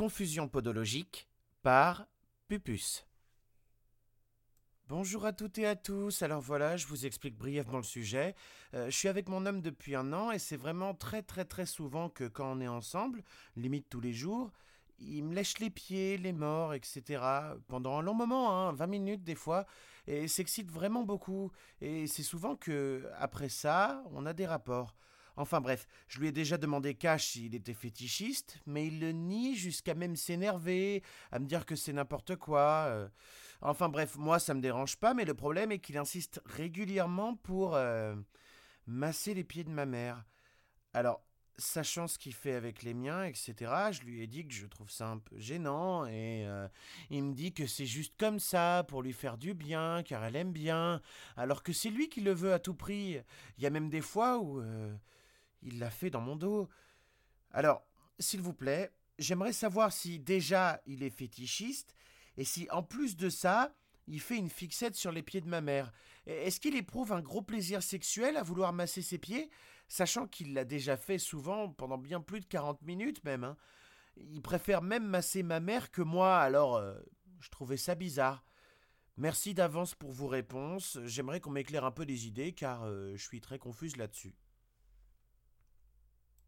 Confusion podologique par Pupus. Bonjour à toutes et à tous. Alors voilà, je vous explique brièvement le sujet. Euh, je suis avec mon homme depuis un an et c'est vraiment très très très souvent que quand on est ensemble, limite tous les jours, il me lèche les pieds, les morts, etc. pendant un long moment, hein, 20 minutes des fois, et s'excite vraiment beaucoup. Et c'est souvent que après ça, on a des rapports. Enfin bref, je lui ai déjà demandé cash s'il était fétichiste, mais il le nie jusqu'à même s'énerver, à me dire que c'est n'importe quoi. euh. Enfin bref, moi ça me dérange pas, mais le problème est qu'il insiste régulièrement pour euh, masser les pieds de ma mère. Alors, sachant ce qu'il fait avec les miens, etc., je lui ai dit que je trouve ça un peu gênant, et euh, il me dit que c'est juste comme ça, pour lui faire du bien, car elle aime bien, alors que c'est lui qui le veut à tout prix. Il y a même des fois où il l'a fait dans mon dos. Alors, s'il vous plaît, j'aimerais savoir si déjà il est fétichiste, et si en plus de ça, il fait une fixette sur les pieds de ma mère. Est-ce qu'il éprouve un gros plaisir sexuel à vouloir masser ses pieds, sachant qu'il l'a déjà fait souvent pendant bien plus de 40 minutes même hein? Il préfère même masser ma mère que moi, alors euh, je trouvais ça bizarre. Merci d'avance pour vos réponses. J'aimerais qu'on m'éclaire un peu les idées car euh, je suis très confuse là-dessus.